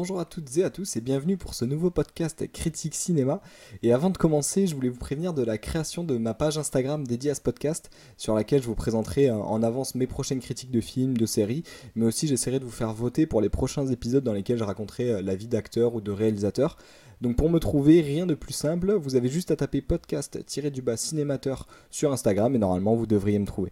Bonjour à toutes et à tous et bienvenue pour ce nouveau podcast Critique Cinéma. Et avant de commencer, je voulais vous prévenir de la création de ma page Instagram dédiée à ce podcast, sur laquelle je vous présenterai en avance mes prochaines critiques de films, de séries, mais aussi j'essaierai de vous faire voter pour les prochains épisodes dans lesquels je raconterai euh, la vie d'acteurs ou de réalisateurs. Donc pour me trouver, rien de plus simple, vous avez juste à taper podcast-du-bas cinémateur sur Instagram et normalement vous devriez me trouver.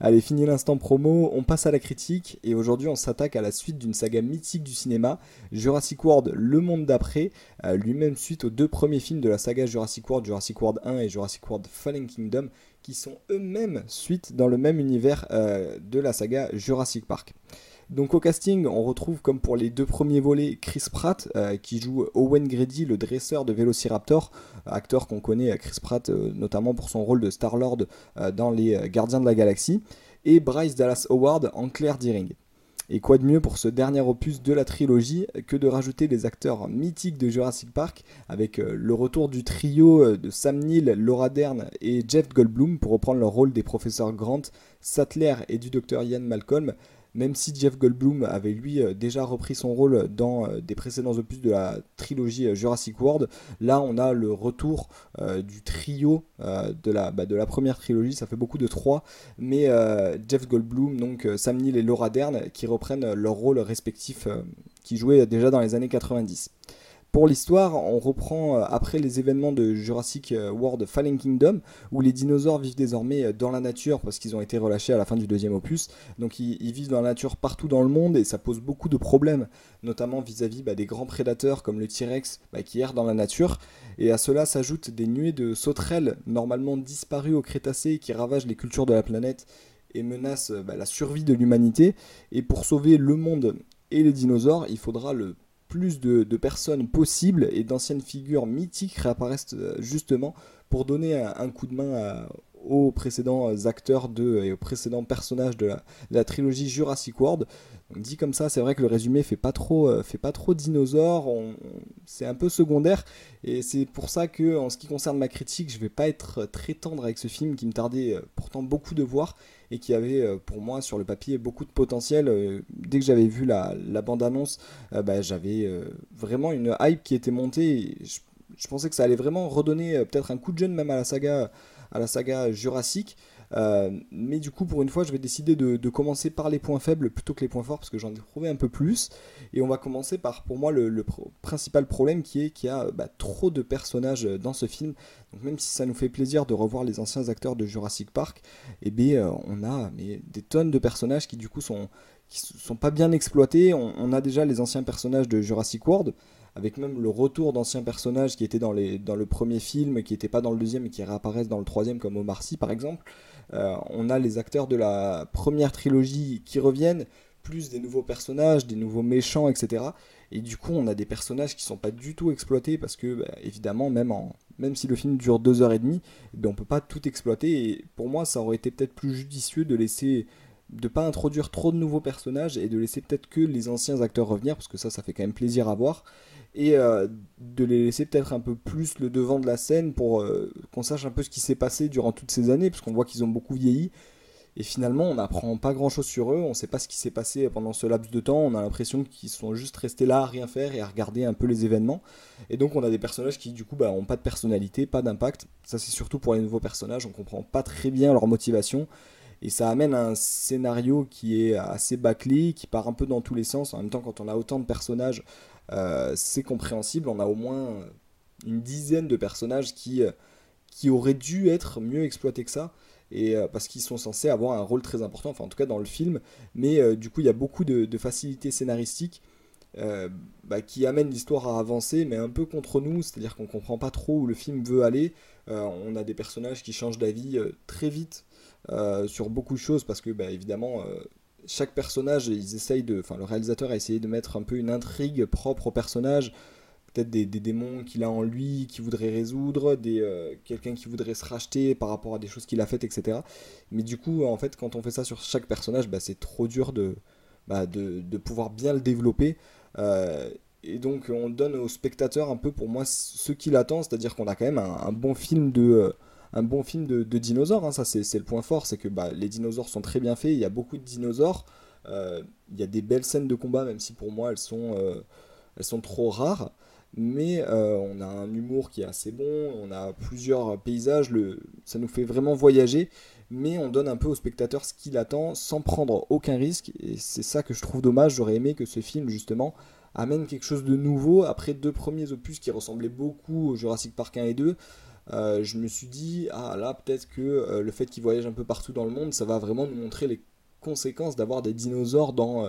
Allez, fini l'instant promo, on passe à la critique et aujourd'hui on s'attaque à la suite d'une saga mythique du cinéma, Jurassic World Le Monde d'après, euh, lui-même suite aux deux premiers films de la saga Jurassic World, Jurassic World 1 et Jurassic World Fallen Kingdom, qui sont eux-mêmes suite dans le même univers euh, de la saga Jurassic Park. Donc au casting, on retrouve comme pour les deux premiers volets Chris Pratt euh, qui joue Owen Grady, le dresseur de Velociraptor, acteur qu'on connaît Chris Pratt euh, notamment pour son rôle de Star-Lord euh, dans Les Gardiens de la Galaxie, et Bryce Dallas Howard en Claire Deering. Et quoi de mieux pour ce dernier opus de la trilogie que de rajouter les acteurs mythiques de Jurassic Park avec le retour du trio de Sam Neill, Laura Dern et Jeff Goldblum pour reprendre leur rôle des professeurs Grant, Sattler et du docteur Ian Malcolm même si Jeff Goldblum avait lui euh, déjà repris son rôle dans euh, des précédents opus de la trilogie euh, Jurassic World, là on a le retour du trio de, la, bah, de la première trilogie, ça fait beaucoup de trois, mais Jeff Goldblum, donc Sam Neill et Laura Dern qui reprennent leurs rôles respectifs qui jouaient déjà dans les années 90. Pour l'histoire, on reprend euh, après les événements de Jurassic euh, World Fallen Kingdom, où les dinosaures vivent désormais euh, dans la nature parce qu'ils ont été relâchés à la fin du deuxième opus. Donc ils, vivent dans la nature partout dans le monde et ça pose beaucoup de problèmes, notamment vis-à-vis bah, des grands prédateurs comme le T-Rex bah, qui errent dans la nature. Et à cela s'ajoutent des nuées de sauterelles normalement disparues au Crétacé qui ravagent les cultures de la planète et menacent bah, la survie de l'humanité. Et pour sauver le monde et les dinosaures, il faudra le plus de, personnes possibles et d'anciennes figures mythiques réapparaissent euh, justement pour donner un, coup de main aux précédents acteurs de, et aux précédents personnages de la, trilogie Jurassic World. Donc, dit comme ça, c'est vrai que le résumé fait pas trop, euh, fait pas trop dinosaure, c'est un peu secondaire, et c'est pour ça que, en ce qui concerne ma critique, je vais pas être très tendre avec ce film qui me tardait euh, pourtant beaucoup de voir et qui avait euh, pour moi sur le papier beaucoup de potentiel. Euh, dès que j'avais vu la, bande-annonce, euh, bah, j'avais vraiment une hype qui était montée. je, pensais que ça allait vraiment redonner peut-être un coup de jeune même à la saga, à la saga Jurassic. Euh, mais du coup, pour une fois, je vais décider de, commencer par les points faibles plutôt que les points forts parce que j'en ai trouvé un peu plus. Et on va commencer par, pour moi, le, principal problème qui est qu'il y a bah, trop de personnages dans ce film. Donc, même si ça nous fait plaisir de revoir les anciens acteurs de Jurassic Park, eh bien, euh, on a mais, des tonnes de personnages qui, du coup, sont, qui sont pas bien exploités. On, a déjà les anciens personnages de Jurassic World avec même le retour d'anciens personnages qui étaient dans, les, dans le premier film, qui n'étaient pas dans le deuxième et qui réapparaissent dans le troisième, comme Omar Sy par exemple. Euh, on a les acteurs de la première trilogie qui reviennent, plus des nouveaux personnages, des nouveaux méchants, etc. Et du coup, on a des personnages qui sont pas du tout exploités parce que, bah, évidemment, même, en, même si le film dure deux heures et demie, eh ben, on peut pas tout exploiter. Et pour moi, ça aurait été peut-être plus judicieux de laisser de pas introduire trop de nouveaux personnages et de laisser peut-être que les anciens acteurs revenir parce que ça ça fait quand même plaisir à voir et euh, de les laisser peut-être un peu plus le devant de la scène pour euh, qu'on sache un peu ce qui s'est passé durant toutes ces années, parce qu'on voit qu'ils ont beaucoup vieilli. Et finalement, on n'apprend pas grand-chose sur eux, on ne sait pas ce qui s'est passé pendant ce laps de temps, on a l'impression qu'ils sont juste restés là à rien faire et à regarder un peu les événements. Et donc on a des personnages qui du coup bah, ont pas de personnalité, pas d'impact. Ça c'est surtout pour les nouveaux personnages, on comprend pas très bien leur motivation. Et ça amène un scénario qui est assez bâclé, qui part un peu dans tous les sens. En même temps, quand on a autant de personnages, euh, c'est compréhensible. On a au moins une dizaine de personnages qui, euh, auraient dû être mieux exploités que ça. Et euh, parce qu'ils sont censés avoir un rôle très important, enfin en tout cas dans le film, mais du coup il y a beaucoup de, facilités scénaristiques bah, qui amènent l'histoire à avancer, mais un peu contre nous, c'est-à-dire qu'on comprend pas trop où le film veut aller. on a des personnages qui changent d'avis très vite sur beaucoup de choses parce que bah, évidemment chaque personnage, ils essayent de, enfin, le réalisateur a essayé de mettre un peu une intrigue propre au personnage, peut-être des, démons qu'il a en lui, qu'il voudrait résoudre, des, euh, quelqu'un qui voudrait se racheter par rapport à des choses qu'il a faites, etc. Mais du coup, en fait, quand on fait ça sur chaque personnage, bah, c'est trop dur de, bah, de, de, pouvoir bien le développer. Euh, et donc, on donne au spectateur un peu, pour moi, ce qu'il attend, c'est-à-dire qu'on a quand même un, bon film de... Euh, un bon film de, dinosaures. Hein, ça, c'est le point fort, c'est que bah, les dinosaures sont très bien faits. Il y a beaucoup de dinosaures. Euh, il y a des belles scènes de combat, même si pour moi elles sont, euh, trop rares. Mais on a un humour qui est assez bon, on a plusieurs paysages, ça nous fait vraiment voyager mais on donne un peu au spectateur ce qu'il attend sans prendre aucun risque. Et c'est ça que je trouve dommage. J'aurais aimé que ce film, justement, amène quelque chose de nouveau. Après deux premiers opus qui ressemblaient beaucoup au Jurassic Park 1 et 2, euh, je me suis dit, ah là, peut-être que euh, le fait qu'il voyage un peu partout dans le monde, ça va vraiment nous montrer les conséquences d'avoir des dinosaures dans, euh,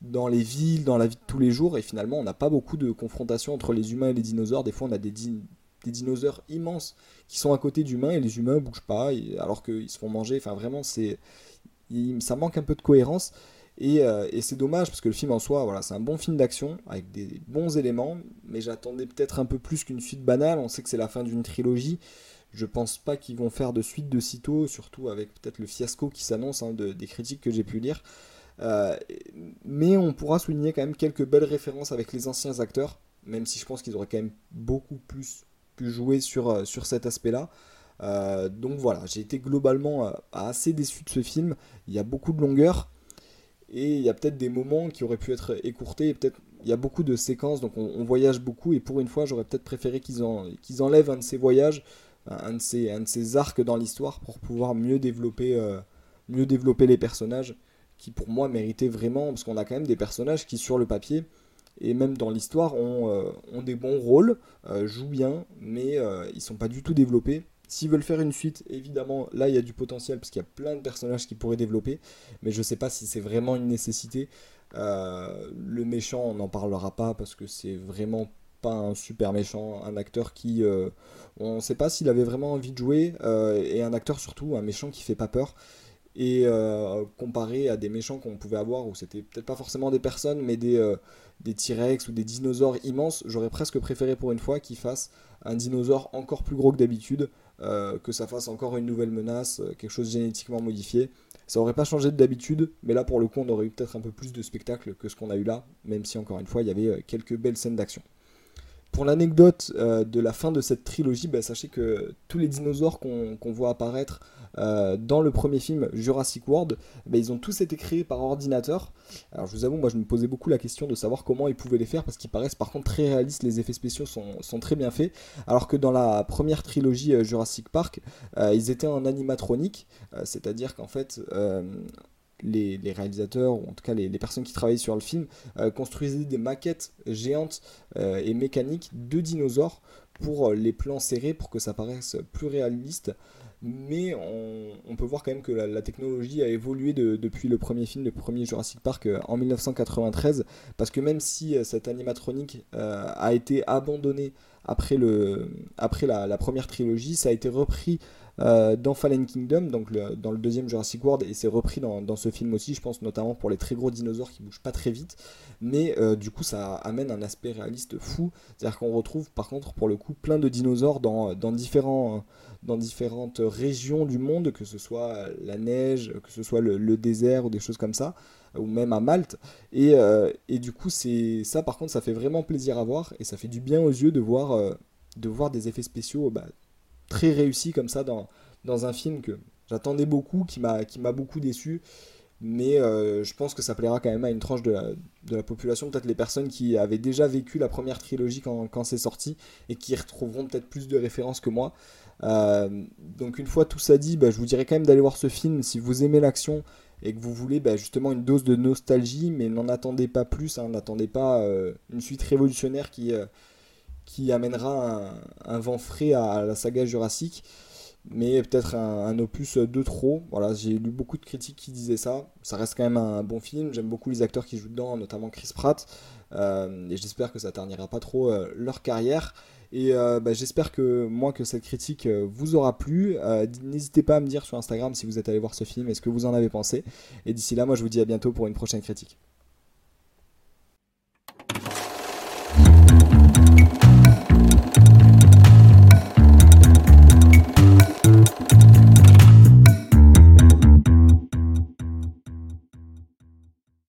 dans les villes, dans la vie de tous les jours. Et finalement, on n'a pas beaucoup de confrontation entre les humains et les dinosaures. Des fois, on a des, des dinosaures immenses qui sont à côté d'humains et les humains bougent pas alors qu'ils se font manger. Enfin, vraiment, c'est ça manque un peu de cohérence. Euh, et, c'est dommage parce que le film en soi, voilà, c'est un bon film d'action avec des bons éléments, mais j'attendais peut-être un peu plus qu'une suite banale. On sait que c'est la fin d'une trilogie. Je pense pas qu'ils vont faire de suite de sitôt, surtout avec peut-être le fiasco qui s'annonce hein, des critiques que j'ai pu lire. Euh, mais on pourra souligner quand même quelques belles références avec les anciens acteurs, même si je pense qu'ils auraient quand même beaucoup plus pu jouer sur, euh, sur cet aspect-là. Donc voilà, j'ai été globalement assez déçu de ce film. Il y a beaucoup de longueur et il y a peut-être des moments qui auraient pu être écourtés. Peut-être il y a beaucoup de séquences, donc on, voyage beaucoup et pour une fois, j'aurais peut-être préféré qu'ils en, qu'ils enlèvent un de ces voyages, un de ces, arcs dans l'histoire pour pouvoir mieux développer, mieux développer les personnages qui pour moi méritaient vraiment, parce qu'on a quand même des personnages qui sur le papier et même dans l'histoire ont, euh, des bons rôles, euh, jouent bien, mais euh, ils sont pas du tout développés. S'ils veulent faire une suite, évidemment, là il y a du potentiel parce qu'il y a plein de personnages qui pourraient développer, mais je sais pas si c'est vraiment une nécessité. le méchant, on n'en parlera pas parce que c'est vraiment pas un super méchant, un acteur qui, on ne sait pas s'il avait vraiment envie de jouer, et un acteur surtout, un méchant qui fait pas peur. Et euh, comparé à des méchants qu'on pouvait avoir où c'était peut-être pas forcément des personnes mais des, euh, des T-Rex ou des dinosaures immenses, j'aurais presque préféré pour une fois qu'ils fassent un dinosaure encore plus gros que d'habitude, euh, que ça fasse encore une nouvelle menace, quelque chose génétiquement modifié. Ça aurait pas changé d'habitude, mais là pour le coup on aurait eu peut-être un peu plus de spectacle que ce qu'on a eu là, même si encore une fois il y avait quelques belles scènes d'action. Pour l'anecdote de la fin de cette trilogie, bah, sachez que tous les dinosaures qu'on voit apparaître euh, dans le premier film Jurassic World, ben, ils ont tous été créés par ordinateur. Alors je vous avoue, moi je me posais beaucoup la question de savoir comment ils pouvaient les faire parce qu'ils paraissent par contre très réalistes, les effets spéciaux sont, très bien faits. Alors que dans la première trilogie euh, Jurassic Park, euh, ils étaient en animatronique, c'est-à-dire qu'en fait les, réalisateurs, ou en tout cas les, personnes qui travaillaient sur le film, construisaient des maquettes géantes et mécaniques de dinosaures pour les plans serrés, pour que ça paraisse plus réaliste. Mais on, peut voir quand même que la, technologie a évolué depuis le premier film, le premier Jurassic Park euh, en 1993, parce que même si euh, cette animatronique euh, a été abandonnée après, le, après la, première trilogie, ça a été repris dans Fallen Kingdom, donc dans le deuxième Jurassic World, et c'est repris dans, ce film aussi, je pense notamment pour les très gros dinosaures qui bougent pas très vite, mais du coup ça amène un aspect réaliste fou, c'est-à-dire qu'on retrouve par contre pour le coup plein de dinosaures dans, différents dans différentes régions du monde, que ce soit la neige, que ce soit le, désert ou des choses comme ça, ou même à Malte. Et, euh, du coup, ça par contre, ça fait vraiment plaisir à voir et ça fait du bien aux yeux de voir, euh, de voir des effets spéciaux bah, très réussis comme ça dans, dans un film que j'attendais beaucoup, qui m'a beaucoup déçu. Mais euh, je pense que ça plaira quand même à une tranche de la, de la population, peut-être les personnes qui avaient déjà vécu la première trilogie quand, quand c'est sorti et qui retrouveront peut-être plus de références que moi. Euh, donc une fois tout ça dit, bah, je vous dirais quand même d'aller voir ce film si vous aimez l'action et que vous voulez bah, justement une dose de nostalgie, mais n'en attendez pas plus, hein, n'attendez pas euh, une suite révolutionnaire qui, qui amènera un, vent frais à, la saga Jurassic, mais peut-être un, opus de trop. Voilà, j'ai lu beaucoup de critiques qui disaient ça. Ça reste quand même un bon film. J'aime beaucoup les acteurs qui jouent dedans, notamment Chris Pratt, et j'espère que ça ternira pas trop leur carrière. Et euh, bah, j'espère que moi que cette critique euh, vous aura plu. Euh, n'hésitez pas à me dire sur Instagram si vous êtes allé voir ce film et ce que vous en avez pensé. Et d'ici là, moi je vous dis à bientôt pour une prochaine critique.